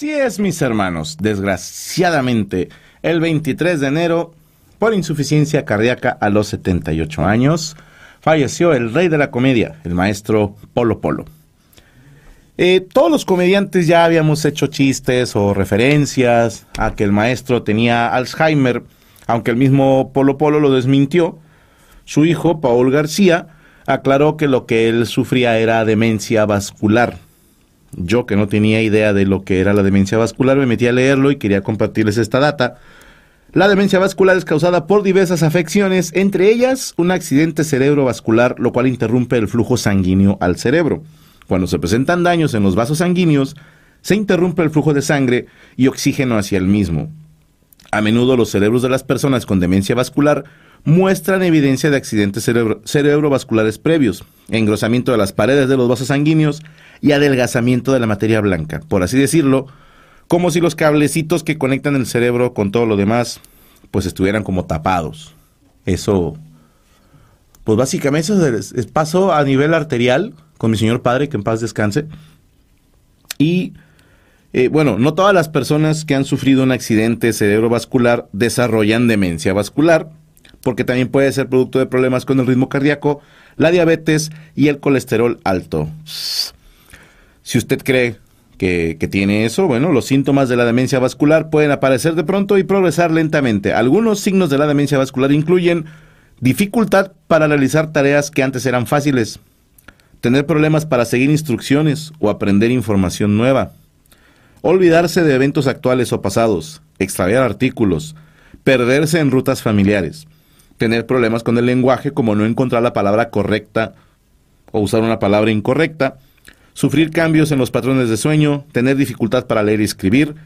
Así es, mis hermanos. Desgraciadamente, el 23 de enero, por insuficiencia cardíaca a los 78 años, falleció el rey de la comedia, el maestro Polo Polo. Eh, todos los comediantes ya habíamos hecho chistes o referencias a que el maestro tenía Alzheimer, aunque el mismo Polo Polo lo desmintió. Su hijo, Paul García, aclaró que lo que él sufría era demencia vascular yo que no tenía idea de lo que era la demencia vascular, me metí a leerlo y quería compartirles esta data. La demencia vascular es causada por diversas afecciones, entre ellas un accidente cerebrovascular, lo cual interrumpe el flujo sanguíneo al cerebro. Cuando se presentan daños en los vasos sanguíneos, se interrumpe el flujo de sangre y oxígeno hacia el mismo. A menudo los cerebros de las personas con demencia vascular muestran evidencia de accidentes cerebrovasculares previos, engrosamiento de las paredes de los vasos sanguíneos y adelgazamiento de la materia blanca, por así decirlo, como si los cablecitos que conectan el cerebro con todo lo demás, pues estuvieran como tapados. Eso, pues básicamente eso pasó a nivel arterial con mi señor padre, que en paz descanse. Y eh, bueno, no todas las personas que han sufrido un accidente cerebrovascular desarrollan demencia vascular, porque también puede ser producto de problemas con el ritmo cardíaco, la diabetes y el colesterol alto. Si usted cree que, tiene eso, bueno, los síntomas de la demencia vascular pueden aparecer de pronto y progresar lentamente. Algunos signos de la demencia vascular incluyen dificultad para realizar tareas que antes eran fáciles, tener problemas para seguir instrucciones o aprender información nueva, olvidarse de eventos actuales o pasados, extraviar artículos, perderse en rutas familiares, tener problemas con el lenguaje como no encontrar la palabra correcta o usar una palabra incorrecta, sufrir cambios en los patrones de sueño, tener dificultad para leer y escribir,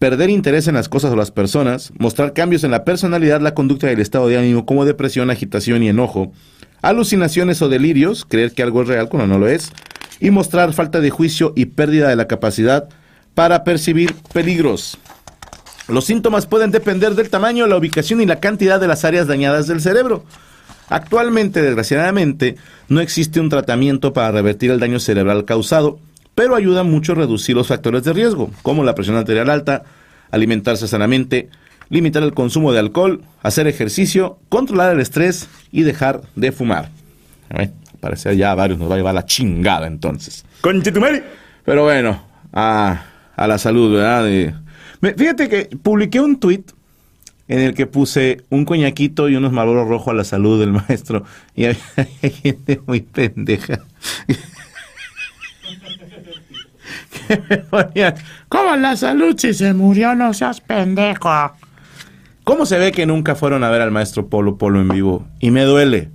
perder interés en las cosas o las personas, mostrar cambios en la personalidad, la conducta y el estado de ánimo como depresión, agitación y enojo, alucinaciones o delirios, creer que algo es real cuando no lo es, y mostrar falta de juicio y pérdida de la capacidad para percibir peligros. Los síntomas pueden depender del tamaño, la ubicación y la cantidad de las áreas dañadas del cerebro. Actualmente, desgraciadamente, no existe un tratamiento para revertir el daño cerebral causado, pero ayuda mucho a reducir los factores de riesgo, como la presión arterial alta, alimentarse sanamente, limitar el consumo de alcohol, hacer ejercicio, controlar el estrés y dejar de fumar. A ver, parece ya a varios nos va a llevar la chingada entonces. ¡Conchetumari! Pero bueno, a, a la salud, ¿verdad? Fíjate que publiqué un tweet en el que puse un coñaquito y unos marlboros rojos a la salud del maestro. Y había gente muy pendeja. que me ponían, ¿cómo la salud si se murió? No seas pendejo. ¿Cómo se ve que nunca fueron a ver al maestro Polo Polo en vivo? Y me duele.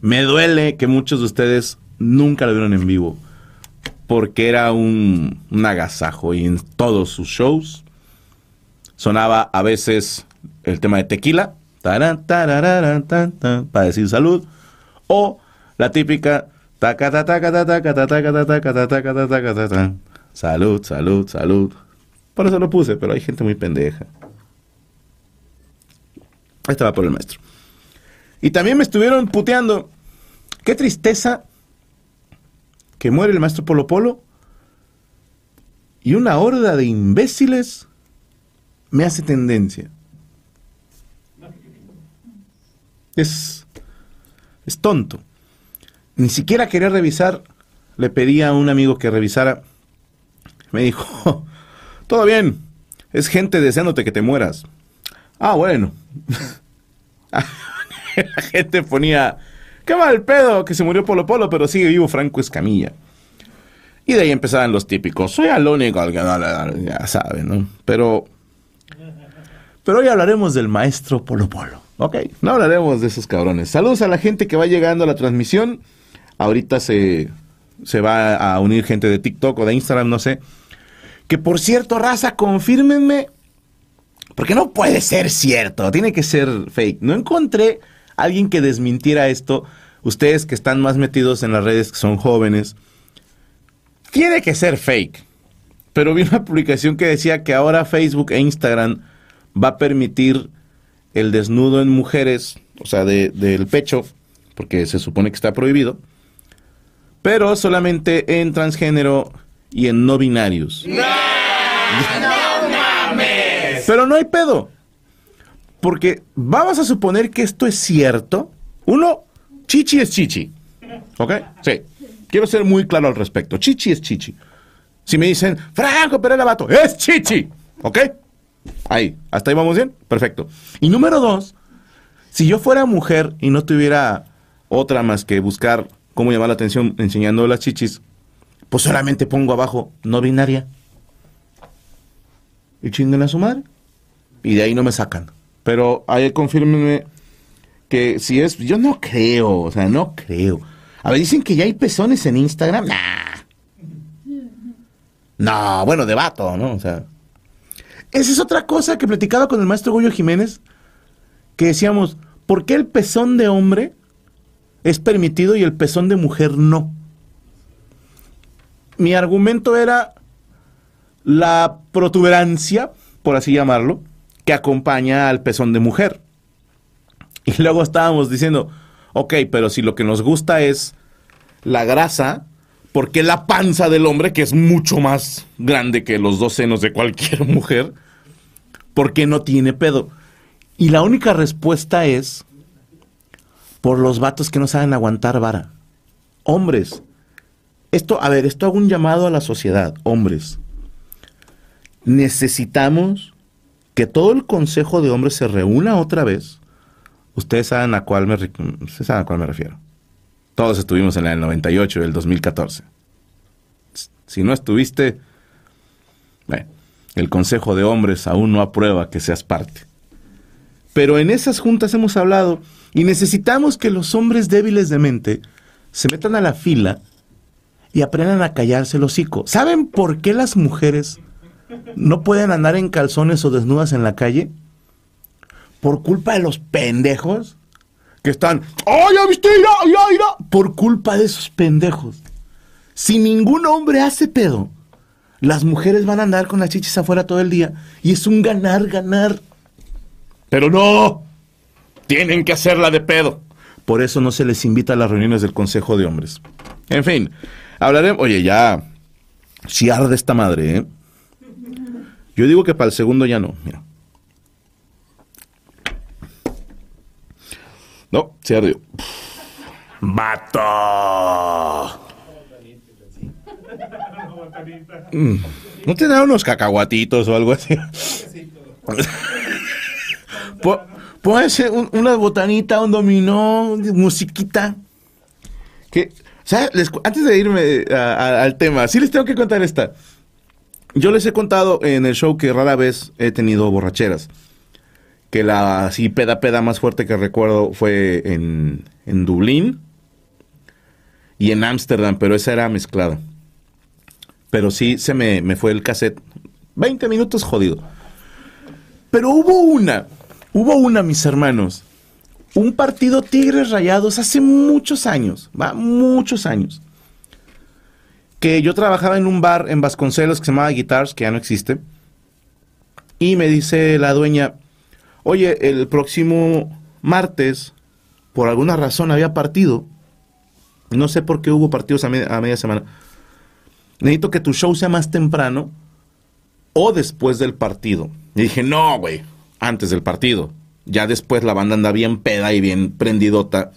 Me duele que muchos de ustedes nunca lo vieron en vivo. Porque era un, un agasajo y en todos sus shows sonaba a veces el tema de tequila, para decir salud, o la típica salud, salud, salud. Por eso lo puse, pero hay gente muy pendeja. Esta va por el maestro. Y también me estuvieron puteando. Qué tristeza que muere el maestro Polo Polo y una horda de imbéciles me hace tendencia. Es, es tonto. Ni siquiera quería revisar. Le pedí a un amigo que revisara. Me dijo, todo bien, es gente deseándote que te mueras. Ah, bueno. La gente ponía, qué mal pedo que se murió Polo Polo, pero sigue vivo Franco Escamilla. Y de ahí empezaban los típicos, soy el único al que no ya saben, ¿no? Pero, pero hoy hablaremos del maestro Polo Polo, ¿ok? No hablaremos de esos cabrones. Saludos a la gente que va llegando a la transmisión. Ahorita se, se va a unir gente de TikTok o de Instagram, no sé. Que por cierto, raza, confírmenme. Porque no puede ser cierto, tiene que ser fake. No encontré alguien que desmintiera esto. Ustedes que están más metidos en las redes, que son jóvenes, tiene que ser fake. Pero vi una publicación que decía que ahora Facebook e Instagram va a permitir el desnudo en mujeres, o sea, del pecho, porque se supone que está prohibido, pero solamente en transgénero y en no binarios. ¡No! mames! Pero no hay pedo. Porque vamos a suponer que esto es cierto. Uno, chichi es chichi. ¿Ok? Sí. Quiero ser muy claro al respecto. Chichi es chichi. Si me dicen, Franco Pérez Lavato, es chichi. ¿Ok? Ahí. ¿Hasta ahí vamos bien? Perfecto. Y número dos, si yo fuera mujer y no tuviera otra más que buscar cómo llamar la atención enseñando las chichis, pues solamente pongo abajo no binaria. Y chinguen a su madre. Y de ahí no me sacan. Pero ahí confírmenme que si es, yo no creo, o sea, no creo. A ver, dicen que ya hay pezones en Instagram. Nah. No, bueno, debato, ¿no? O sea. Esa es otra cosa que platicaba con el maestro Goyo Jiménez, que decíamos, ¿por qué el pezón de hombre es permitido y el pezón de mujer no? Mi argumento era la protuberancia, por así llamarlo, que acompaña al pezón de mujer. Y luego estábamos diciendo, Ok, pero si lo que nos gusta es la grasa, ¿por qué la panza del hombre, que es mucho más grande que los dos senos de cualquier mujer, por qué no tiene pedo? Y la única respuesta es por los vatos que no saben aguantar vara. Hombres, esto, a ver, esto hago un llamado a la sociedad, hombres. Necesitamos que todo el consejo de hombres se reúna otra vez Ustedes saben a cuál me, saben a cuál me refiero. Todos estuvimos en la del 98 y el 2014. Si no estuviste, el Consejo de Hombres aún no aprueba que seas parte. Pero en esas juntas hemos hablado y necesitamos que los hombres débiles de mente se metan a la fila y aprendan a callarse el hocico. ¿Saben por qué las mujeres no pueden andar en calzones o desnudas en la calle? por culpa de los pendejos que están, ¡ay, ya viste! Por culpa de esos pendejos. Si ningún hombre hace pedo, las mujeres van a andar con las chichis afuera todo el día y es un ganar, ganar. Pero no, tienen que hacerla de pedo. Por eso no se les invita a las reuniones del Consejo de Hombres. En fin, hablaremos, oye, ya, si arde esta madre, ¿eh? Yo digo que para el segundo ya no, mira. No, se ardió. ¡Vato! Mm, ¿No te da unos cacahuatitos o algo así? Puede ser una botanita, un dominó, musiquita. Que, antes de irme al tema, sí les tengo que contar esta. Yo les he contado en el show que rara vez he tenido borracheras que la así peda peda más fuerte que recuerdo fue en, en Dublín y en Ámsterdam, pero esa era mezclada. Pero sí se me, me fue el cassette. 20 minutos jodido. Pero hubo una, hubo una, mis hermanos. Un partido Tigres Rayados hace muchos años, va, muchos años. Que yo trabajaba en un bar en Vasconcelos que se llamaba Guitars, que ya no existe. Y me dice la dueña, oye, el próximo martes por alguna razón había partido, no sé por qué hubo partidos a, media semana, necesito que tu show sea más temprano o después del partido. Y dije, no, güey, antes del partido. Ya después la banda anda bien peda y bien prendidota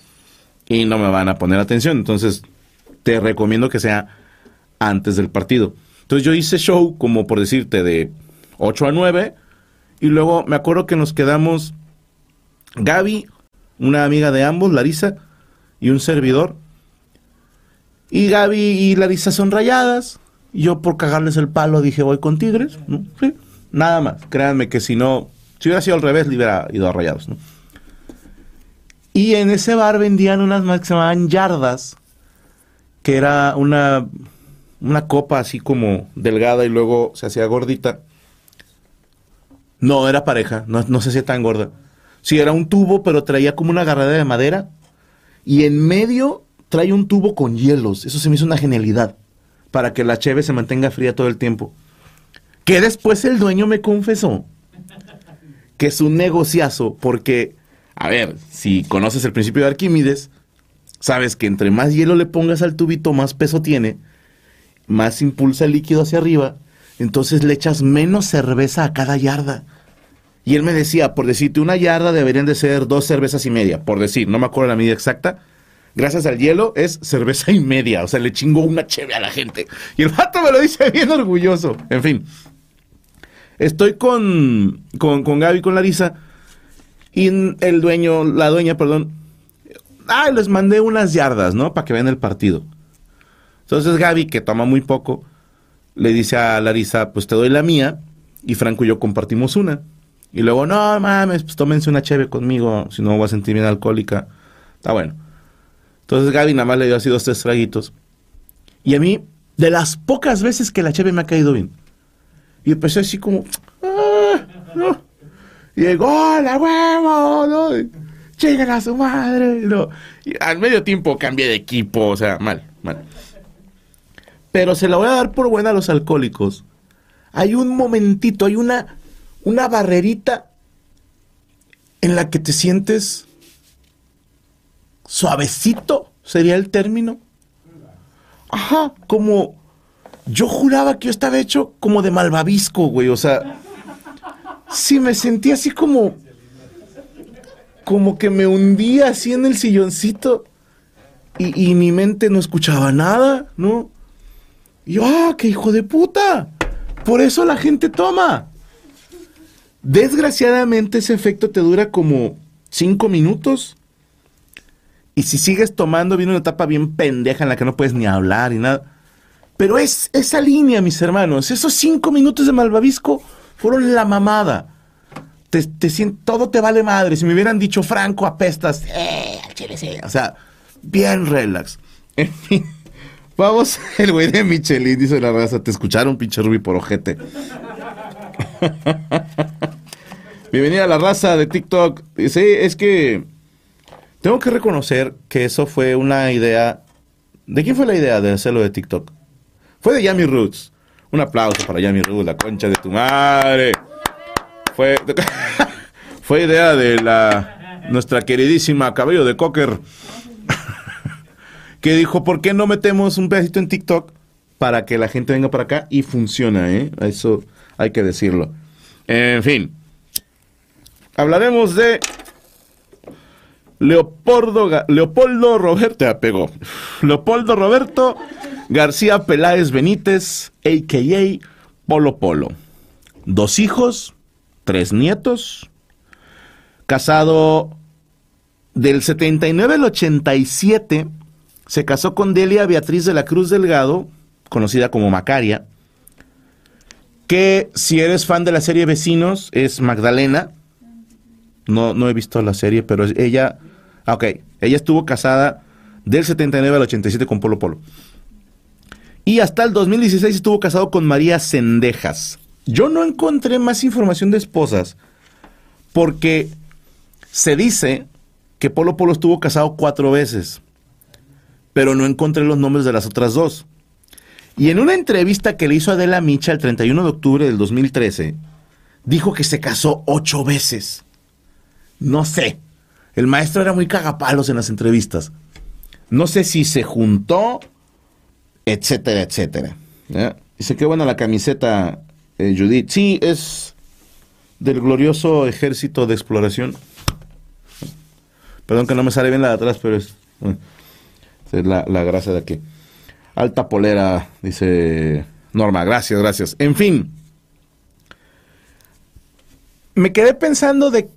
y no me van a poner atención. Entonces, te recomiendo que sea antes del partido. Entonces yo hice show como por decirte de 8 a 9 y luego me acuerdo que nos quedamos Gaby, una amiga de ambos, Larisa, y un servidor. Y Gaby y Larisa son rayadas. Yo por cagarles el palo dije voy con Tigres. nada más. Créanme que si no, si hubiera sido al revés, le hubiera ido a rayados. Y en ese bar vendían unas más que se llamaban yardas, que era una, una copa así como delgada y luego se hacía gordita. No, era pareja, no, no se hacía tan gorda. Sí, era un tubo, pero traía como una agarrada de madera. Y en medio trae un tubo con hielos. Eso se me hizo una genialidad. Para que la cheve se mantenga fría todo el tiempo. Que después el dueño me confesó que es un negociazo. Porque, a ver, si conoces el principio de Arquímedes, sabes que entre más hielo le pongas al tubito, más peso tiene, más impulsa el líquido hacia arriba. Entonces le echas menos cerveza a cada yarda. Y él me decía, por decirte, una yarda deberían de ser dos cervezas y media, por decir, no me acuerdo la medida exacta. Gracias al hielo es cerveza y media, o sea, le chingo una cheve a la gente. Y el vato me lo dice bien orgulloso. En fin, estoy con, con, con Gaby, con Larisa, y el dueño, la dueña, perdón, ah, les mandé unas yardas, ¿no? Para que vean el partido. Entonces Gaby, que toma muy poco, le dice a Larisa, pues te doy la mía, y Franco y yo compartimos una. Y luego, no mames, pues tómense una cheve conmigo, si no voy a sentir bien alcohólica. Está bueno. Entonces Gaby nada más le dio así dos, tres traguitos. Y a mí, de las pocas veces que la cheve me ha caído bien. Y empecé así como, ah, llegó, la huevo, ¿no? A su madre. Y al medio tiempo cambié de equipo, o sea, mal, mal. Pero se la voy a dar por buena a los alcohólicos. Hay un momentito, hay una una barrerita en la que te sientes suavecito, sería el término. Ajá, como yo juraba que yo estaba hecho como de malvavisco, güey, o sea, sí me sentí así como como que me hundía así en el silloncito y, y mi mente no escuchaba nada, ¿no? Y yo, ah, qué hijo de puta. Por eso la gente toma. Desgraciadamente ese efecto te dura como cinco minutos. Y si sigues tomando, viene una etapa bien pendeja en la que no puedes ni hablar y nada. Pero es esa línea, mis hermanos. Esos cinco minutos de malvavisco fueron la mamada. Te, te todo te vale madre. Si me hubieran dicho Franco, apestas. Eh, o sea, bien relax. En fin. Vamos, el güey de Michelin dice la raza, te escucharon, pinche Ruby por ojete. Bienvenida a la raza de TikTok. Sí, es que tengo que reconocer que eso fue una idea. ¿De quién fue la idea de hacerlo de TikTok? Fue de Yami Roots. Un aplauso para Yami Roots, la concha de tu madre. Fue, fue idea de la nuestra queridísima Cabello de Cocker. que dijo, ¿por qué no metemos un pedacito en TikTok para que la gente venga para acá? Y funciona, ¿eh? Eso hay que decirlo. En fin. Hablaremos de Leopoldo, Leopoldo Roberto, apegó. Leopoldo Roberto García Peláez Benítez, a.k.a. Polo Polo. Dos hijos, tres nietos, casado del 79 al 87, se casó con Delia Beatriz de la Cruz Delgado, conocida como Macaria, que si eres fan de la serie Vecinos es Magdalena, no, no he visto la serie, pero ella, ah, ok, ella estuvo casada del 79 al 87 con Polo Polo. Y hasta el 2016 estuvo casado con María Cendejas. Yo no encontré más información de esposas porque se dice que Polo Polo estuvo casado cuatro veces, pero no encontré los nombres de las otras dos. Y en una entrevista que le hizo Adela Micha el 31 de octubre del 2013, dijo que se casó ocho veces. No sé. El maestro era muy cagapalos en las entrevistas. No sé si se juntó, etcétera, etcétera. Dice, qué buena la camiseta, eh, Judith. Sí, es del glorioso ejército de exploración. Perdón que no me sale bien la de atrás, pero es, es la, la grasa de aquí. Alta polera, dice Norma. Gracias, gracias. En fin. Me quedé pensando de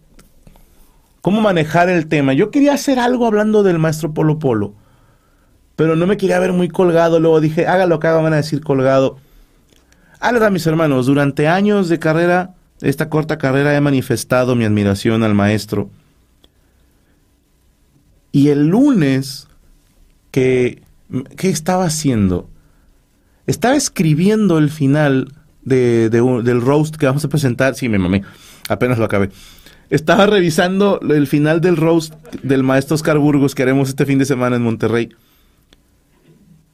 cómo manejar el tema. Yo quería hacer algo hablando del maestro Polo Polo, pero no me quería ver muy colgado. Luego dije, haga lo que haga, van a decir colgado. Ahora, mis hermanos, durante años de carrera, esta corta carrera, he manifestado mi admiración al maestro. Y el lunes, que, ¿qué estaba haciendo? Estaba escribiendo el final de, del roast que vamos a presentar. Sí, me mamé, apenas lo acabé. Estaba revisando el final del roast del maestro Oscar Burgos que haremos este fin de semana en Monterrey.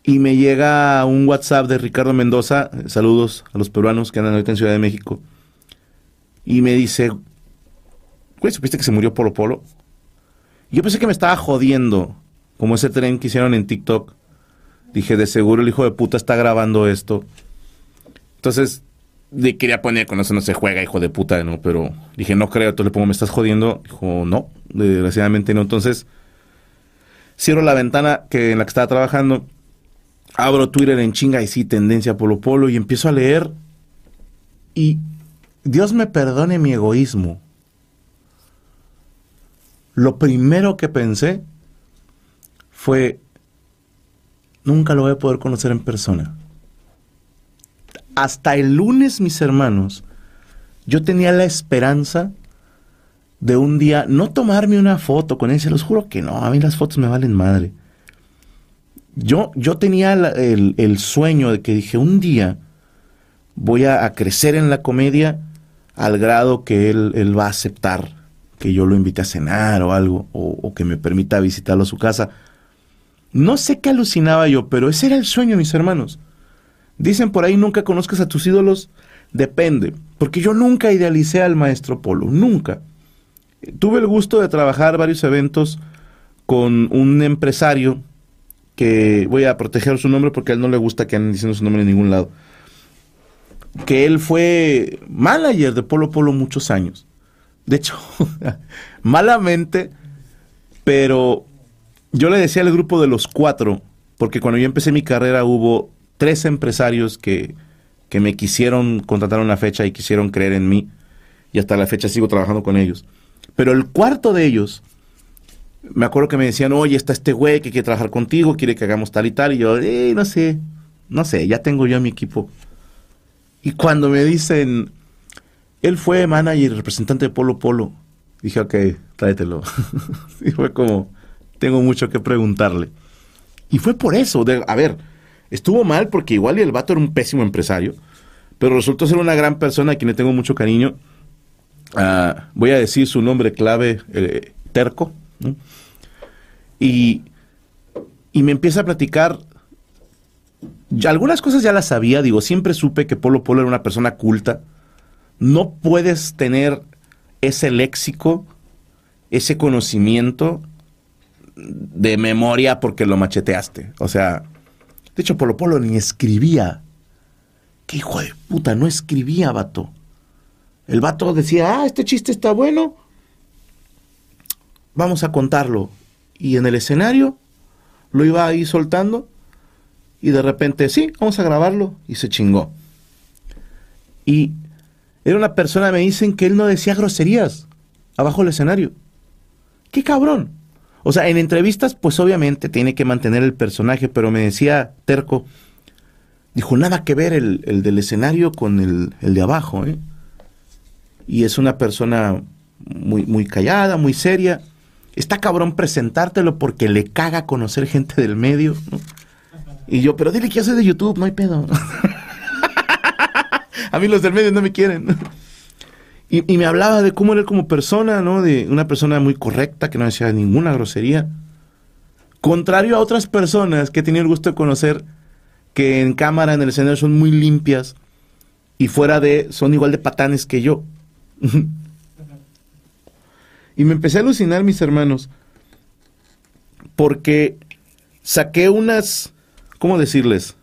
Y me llega un WhatsApp de Ricardo Mendoza, saludos a los peruanos que andan ahorita en Ciudad de México. Y me dice, güey, ¿supiste que se murió Polo Polo? yo pensé que me estaba jodiendo, como ese tren que hicieron en TikTok. Dije, de seguro el hijo de puta está grabando esto. Entonces, le quería poner, con eso no se juega, hijo de puta, ¿no? Pero dije, no creo, entonces le pongo, ¿me estás jodiendo? Dijo, no, desgraciadamente no. Entonces, cierro la ventana que, en la que estaba trabajando, abro Twitter en chinga y sí, tendencia Polo Polo, y empiezo a leer. Y Dios me perdone mi egoísmo. Lo primero que pensé fue, nunca lo voy a poder conocer en persona hasta el lunes, mis hermanos, yo tenía la esperanza de un día no tomarme una foto con él. Se los juro que no, a mí las fotos me valen madre. Yo, yo tenía el, sueño de que dije, un día voy a, crecer en la comedia al grado que él, él, va a aceptar que yo lo invite a cenar o algo, o, o que me permita visitarlo a su casa. No sé qué alucinaba yo, pero ese era el sueño, mis hermanos. Dicen por ahí nunca conozcas a tus ídolos. Depende, porque yo nunca idealicé al maestro Polo, nunca. Tuve el gusto de trabajar varios eventos con un empresario que voy a proteger su nombre porque a él no le gusta que anden diciendo su nombre en ningún lado. Que él fue manager de Polo Polo muchos años. De hecho, malamente, pero yo le decía al grupo de los cuatro, porque cuando yo empecé mi carrera hubo tres empresarios que, que me quisieron contratar una fecha y quisieron creer en mí. Y hasta la fecha sigo trabajando con ellos. Pero el cuarto de ellos, me acuerdo que me decían, oye, está este güey que quiere trabajar contigo, quiere que hagamos tal y tal. Y yo, eh, no sé, no sé, ya tengo yo a mi equipo. Y cuando me dicen, él fue manager y representante de Polo Polo, dije, ok, tráetelo. y fue como, tengo mucho que preguntarle. Y fue por eso, de, a ver, Estuvo mal porque igual y el vato era un pésimo empresario, pero resultó ser una gran persona a quien le tengo mucho cariño. Ah, voy a decir su nombre clave, eh, Terco. Y, y me empieza a platicar. algunas cosas ya las sabía, digo, siempre supe que Polo Polo era una persona culta. No puedes tener ese léxico, ese conocimiento de memoria porque lo macheteaste. O sea, de hecho, Polo Polo ni escribía. ¿Qué hijo de puta? No escribía, vato. El vato decía, ah, este chiste está bueno. Vamos a contarlo. Y en el escenario lo iba ahí soltando. Y de repente, sí, vamos a grabarlo. Y se chingó. Y era una persona, me dicen que él no decía groserías abajo del escenario. ¡Qué cabrón! O sea, en entrevistas, pues obviamente tiene que mantener el personaje, pero me decía Terco, dijo, nada que ver el, del escenario con el, de abajo, ¿eh? Y es una persona muy, muy callada, muy seria. Está cabrón presentártelo porque le caga conocer gente del medio. Y yo, pero dile que yo soy de YouTube, no hay pedo. A mí los del medio no me quieren. Y, me hablaba de cómo era como persona, ¿no? De una persona muy correcta, que no decía ninguna grosería. Contrario a otras personas que he tenido el gusto de conocer, que en cámara, en el escenario, son muy limpias y fuera de, son igual de patanes que yo. Y me empecé a alucinar, mis hermanos, porque saqué unas, ¿cómo decirles?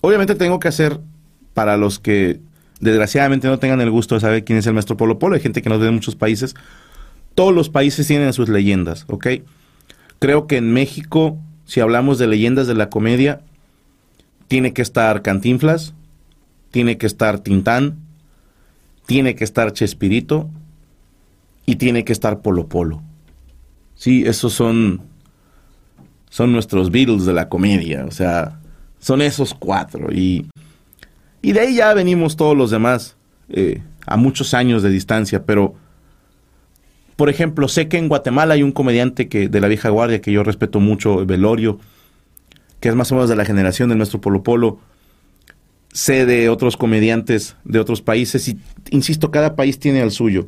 Obviamente tengo que hacer, para los que desgraciadamente no tengan el gusto de saber quién es el maestro Polo Polo, hay gente que nos ve en muchos países, todos los países tienen sus leyendas, ¿ok? Creo que en México, si hablamos de leyendas de la comedia, tiene que estar Cantinflas, tiene que estar Tintán, tiene que estar Chespirito y tiene que estar Polo Polo. Sí, esos son son nuestros Beatles de la comedia, o sea, son esos cuatro y y de ahí ya venimos todos los demás eh, a muchos años de distancia, pero por ejemplo, sé que en Guatemala hay un comediante que de la vieja guardia que yo respeto mucho, Velorio, que es más o menos de la generación de nuestro Polo Polo. Sé de otros comediantes de otros países y, insisto, cada país tiene al suyo.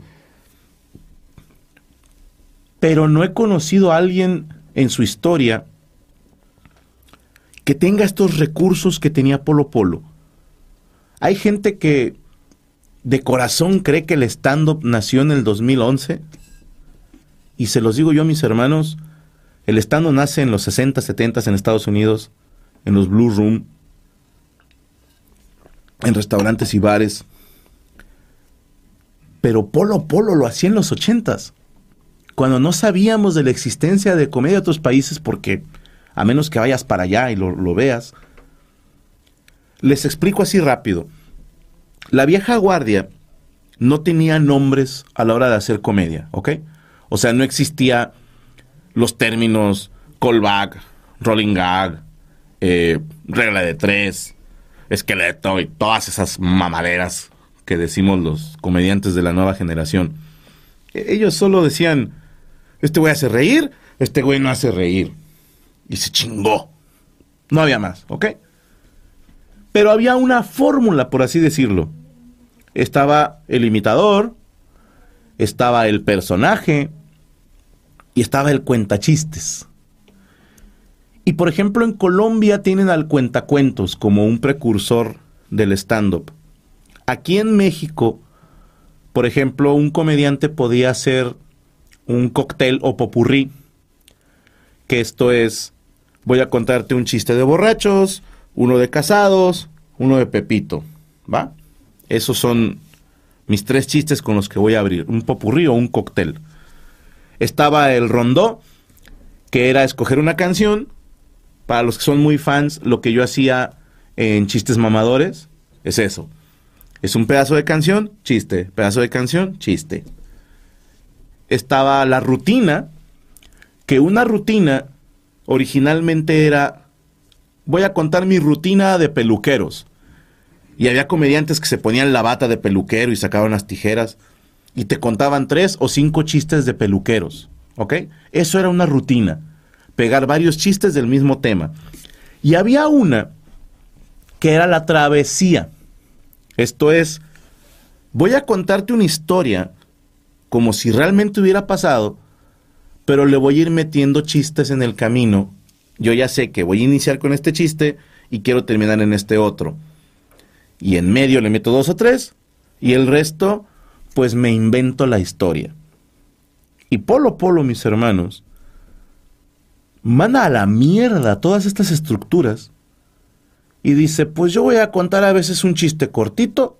Pero no he conocido a alguien en su historia que tenga estos recursos que tenía Polo Polo. Hay gente que de corazón cree que el stand-up nació en el 2011. Y se los digo yo a mis hermanos, el stand-up nace en los 60, 70 en Estados Unidos, en los Blue Room, en restaurantes y bares. Pero Polo Polo lo hacía en los 80 cuando no sabíamos de la existencia de comedia de otros países porque a menos que vayas para allá y lo, veas. Les explico así rápido. La vieja guardia no tenía nombres a la hora de hacer comedia, ¿ok? O sea, no existía los términos callback, rolling gag, eh, regla de tres, esqueleto y todas esas mamaderas que decimos los comediantes de la nueva generación. E-, ellos solo decían, este güey hace reír, este güey no hace reír y se chingó. No había más, ¿ok? Pero había una fórmula, por así decirlo. Estaba el imitador, estaba el personaje y estaba el cuentachistes. Y por ejemplo en Colombia tienen al cuentacuentos como un precursor del stand-up. Aquí en México, por ejemplo, un comediante podía hacer un cóctel o popurrí, que esto es voy a contarte un chiste de borrachos, uno de casados, uno de Pepito, ¿va? Esos son mis tres chistes con los que voy a abrir, un popurrí o un cóctel. Estaba el rondó, que era escoger una canción. Para los que son muy fans, lo que yo hacía en chistes mamadores es eso. Es un pedazo de canción, chiste, pedazo de canción, chiste. Estaba la rutina, que una rutina originalmente era, voy a contar mi rutina de peluqueros. Y había comediantes que se ponían la bata de peluquero y sacaban las tijeras y te contaban tres o cinco chistes de peluqueros. ¿Ok? Eso era una rutina. Pegar varios chistes del mismo tema. Y había una que era la travesía. Esto es, voy a contarte una historia como si realmente hubiera pasado, pero le voy a ir metiendo chistes en el camino. Yo ya sé que voy a iniciar con este chiste y quiero terminar en este otro. Y en medio le meto dos o tres y el resto, pues me invento la historia. Y Polo Polo, mis hermanos, manda a la mierda todas estas estructuras y dice, pues yo voy a contar a veces un chiste cortito,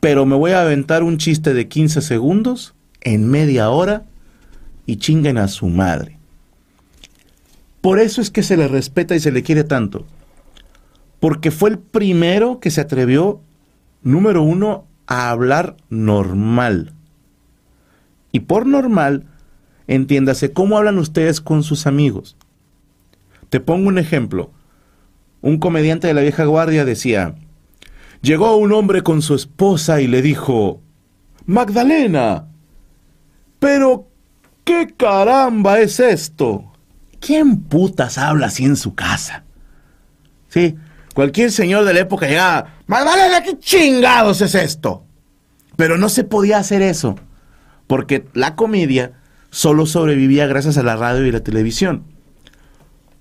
pero me voy a aventar un chiste de 15 segundos en media hora y chinguen a su madre. Por eso es que se le respeta y se le quiere tanto. Porque fue el primero que se atrevió, número uno, a hablar normal. Y por normal, entiéndase cómo hablan ustedes con sus amigos. Te pongo un ejemplo. Un comediante de la vieja guardia decía, llegó un hombre con su esposa y le dijo, Magdalena, pero ¿Qué caramba es esto? ¿Quién putas habla así en su casa? Sí, cualquier señor de la época llegaba, Magdalena, ¿qué chingados es esto? Pero no se podía hacer eso, porque la comedia solo sobrevivía gracias a la radio y la televisión.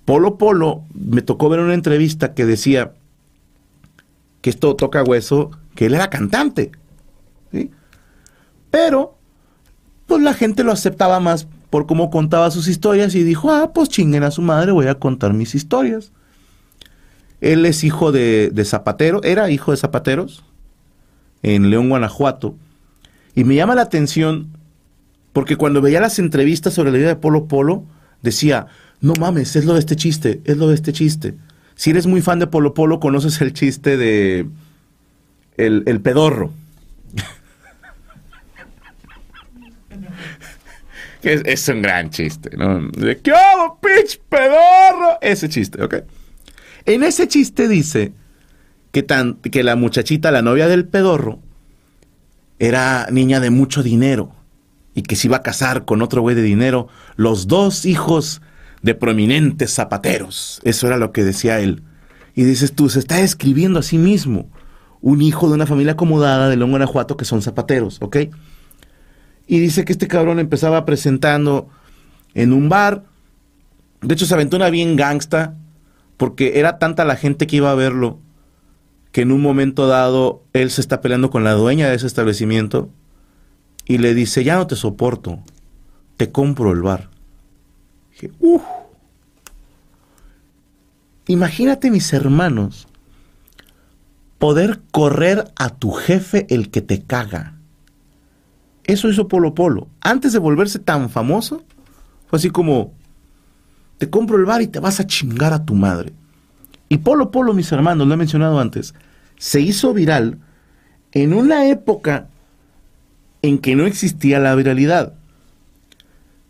Polo Polo, me tocó ver una entrevista que decía que esto toca hueso, que él era cantante. ¿sí? Pero pues la gente lo aceptaba más por cómo contaba sus historias y dijo, ah, pues chinguen a su madre, voy a contar mis historias. Él es hijo de, de zapatero, era hijo de zapateros en León, Guanajuato. Y me llama la atención porque cuando veía las entrevistas sobre la vida de Polo Polo, decía, no mames, es lo de este chiste, es lo de este chiste. Si eres muy fan de Polo Polo, conoces el chiste de el, el pedorro. Es, es, un gran chiste, ¿no? De, ¿Qué hago, pitch pedorro? Ese chiste, ¿ok? En ese chiste dice que, tan, que la muchachita, la novia del pedorro, era niña de mucho dinero y que se iba a casar con otro güey de dinero, los dos hijos de prominentes zapateros. Eso era lo que decía él. Y dices tú, se está escribiendo a sí mismo. Un hijo de una familia acomodada de León, Guanajuato, que son zapateros, ¿ok? Y dice que este cabrón empezaba presentando en un bar. De hecho, se aventó una bien gangsta, porque era tanta la gente que iba a verlo, que en un momento dado él se está peleando con la dueña de ese establecimiento y le dice, ya no te soporto, te compro el bar. Dije, uff. Imagínate mis hermanos, poder correr a tu jefe el que te caga. Eso hizo Polo Polo. Antes de volverse tan famoso, fue así como, te compro el bar y te vas a chingar a tu madre. Y Polo Polo, mis hermanos, lo he mencionado antes, se hizo viral en una época en que no existía la viralidad.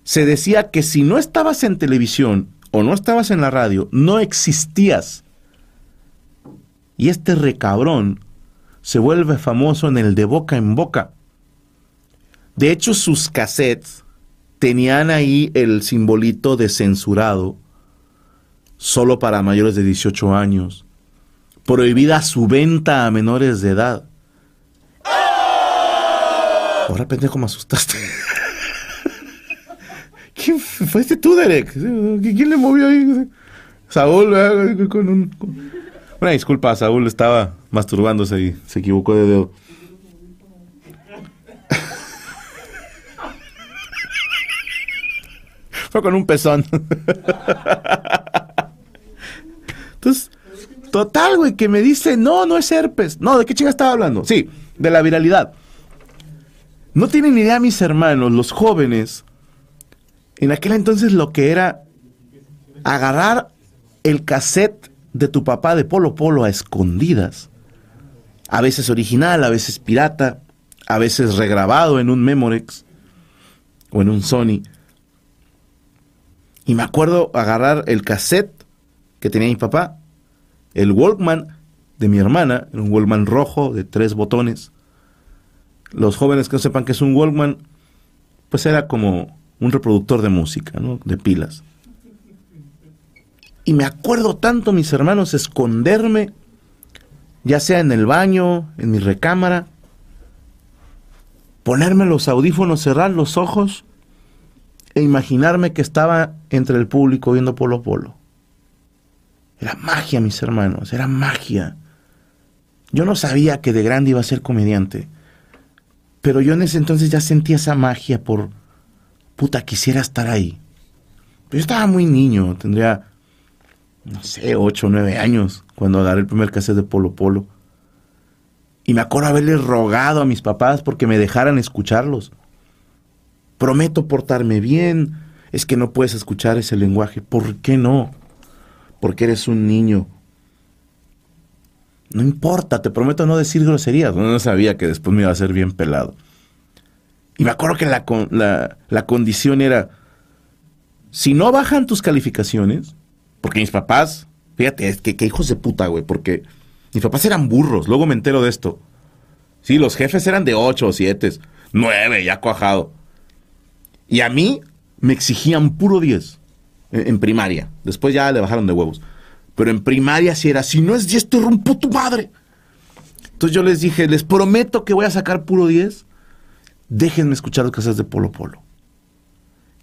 Se decía que si no estabas en televisión o no estabas en la radio, no existías. Y este recabrón se vuelve famoso en el de boca en boca. De hecho, sus cassettes tenían ahí el simbolito de censurado, solo para mayores de 18 años, prohibida su venta a menores de edad. Ahora, pendejo, me asustaste. ¿Quién fue este tú, Derek? ¿Quién le movió ahí? Saúl, con un... Una disculpa, Saúl estaba masturbándose y se equivocó de dedo. Con un pezón. Entonces, total, güey, que me dice, no, no es herpes. No, ¿de qué chinga estaba hablando? Sí, de la viralidad. No tienen ni idea mis hermanos, los jóvenes, en aquel entonces lo que era agarrar el cassette de tu papá de Polo Polo a escondidas. A veces original, a veces pirata, a veces regrabado en un Memorex o en un Sony. Y me acuerdo agarrar el cassette que tenía mi papá, el Walkman de mi hermana, un Walkman rojo de tres botones, los jóvenes que no sepan que es un Walkman, pues era como un reproductor de música, ¿no? De pilas. Y me acuerdo tanto, mis hermanos, esconderme, ya sea en el baño, en mi recámara, ponerme los audífonos, cerrar los ojos e imaginarme que estaba entre el público viendo Polo Polo. Era magia, mis hermanos, era magia. Yo no sabía que de grande iba a ser comediante. Pero yo en ese entonces ya sentía esa magia por, puta, quisiera estar ahí. Pero yo estaba muy niño, tendría, no sé, ocho o nueve años cuando agarré el primer cassette de Polo Polo. Y me acuerdo haberle rogado a mis papás porque me dejaran escucharlos. Prometo portarme bien. Es que no puedes escuchar ese lenguaje. ¿Por qué no? Porque eres un niño. No importa, te prometo no decir groserías. No, sabía que después me iba a hacer bien pelado. Y me acuerdo que la, la, la condición era, si no bajan tus calificaciones, porque mis papás, fíjate, que, que hijos de puta, güey, porque mis papás eran burros, luego me entero de esto. Sí, los jefes eran de 8 o 7, 9, ya cuajado. Y a mí me exigían puro 10 en, primaria. Después ya le bajaron de huevos. Pero en primaria sí era, si no es 10 te rompo tu madre. Entonces yo les dije, les prometo que voy a sacar puro 10. Déjenme escuchar los casas de Polo Polo.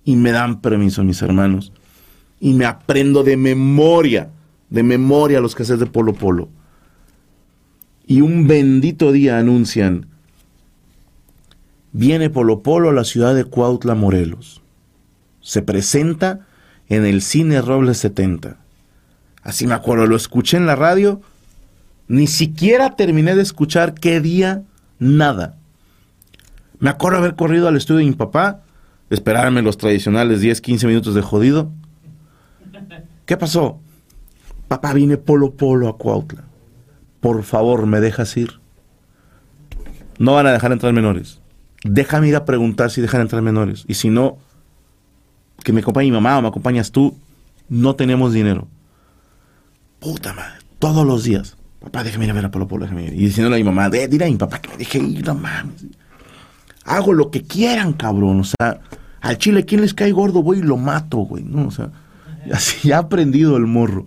Y me dan permiso mis hermanos. Y me aprendo de memoria, de memoria los cassettes de Polo Polo. Y un bendito día anuncian viene Polo Polo a la ciudad de Cuautla, Morelos. Se presenta en el Cine Robles 70. Así me acuerdo, lo escuché en la radio. Ni siquiera terminé de escuchar qué día, nada. Me acuerdo haber corrido al estudio de mi papá, esperarme los tradicionales 10, 15 minutos de jodido. ¿Qué pasó? Papá, vine polo polo a Cuautla. Por favor, ¿me dejas ir? No van a dejar entrar menores. Déjame ir a preguntar si dejan entrar menores. Y si no, que me acompañe mi mamá o me acompañas tú. No tenemos dinero. Puta madre. Todos los días. Papá, déjame ir a ver a Polo Polo. Déjame ir. Y diciéndole a mi mamá, dile a mi papá que me deje ir, no mames. Hago lo que quieran, cabrón. O sea, al chile, ¿quién les cae gordo? Voy y lo mato, güey. No, o sea, así ha aprendido el morro.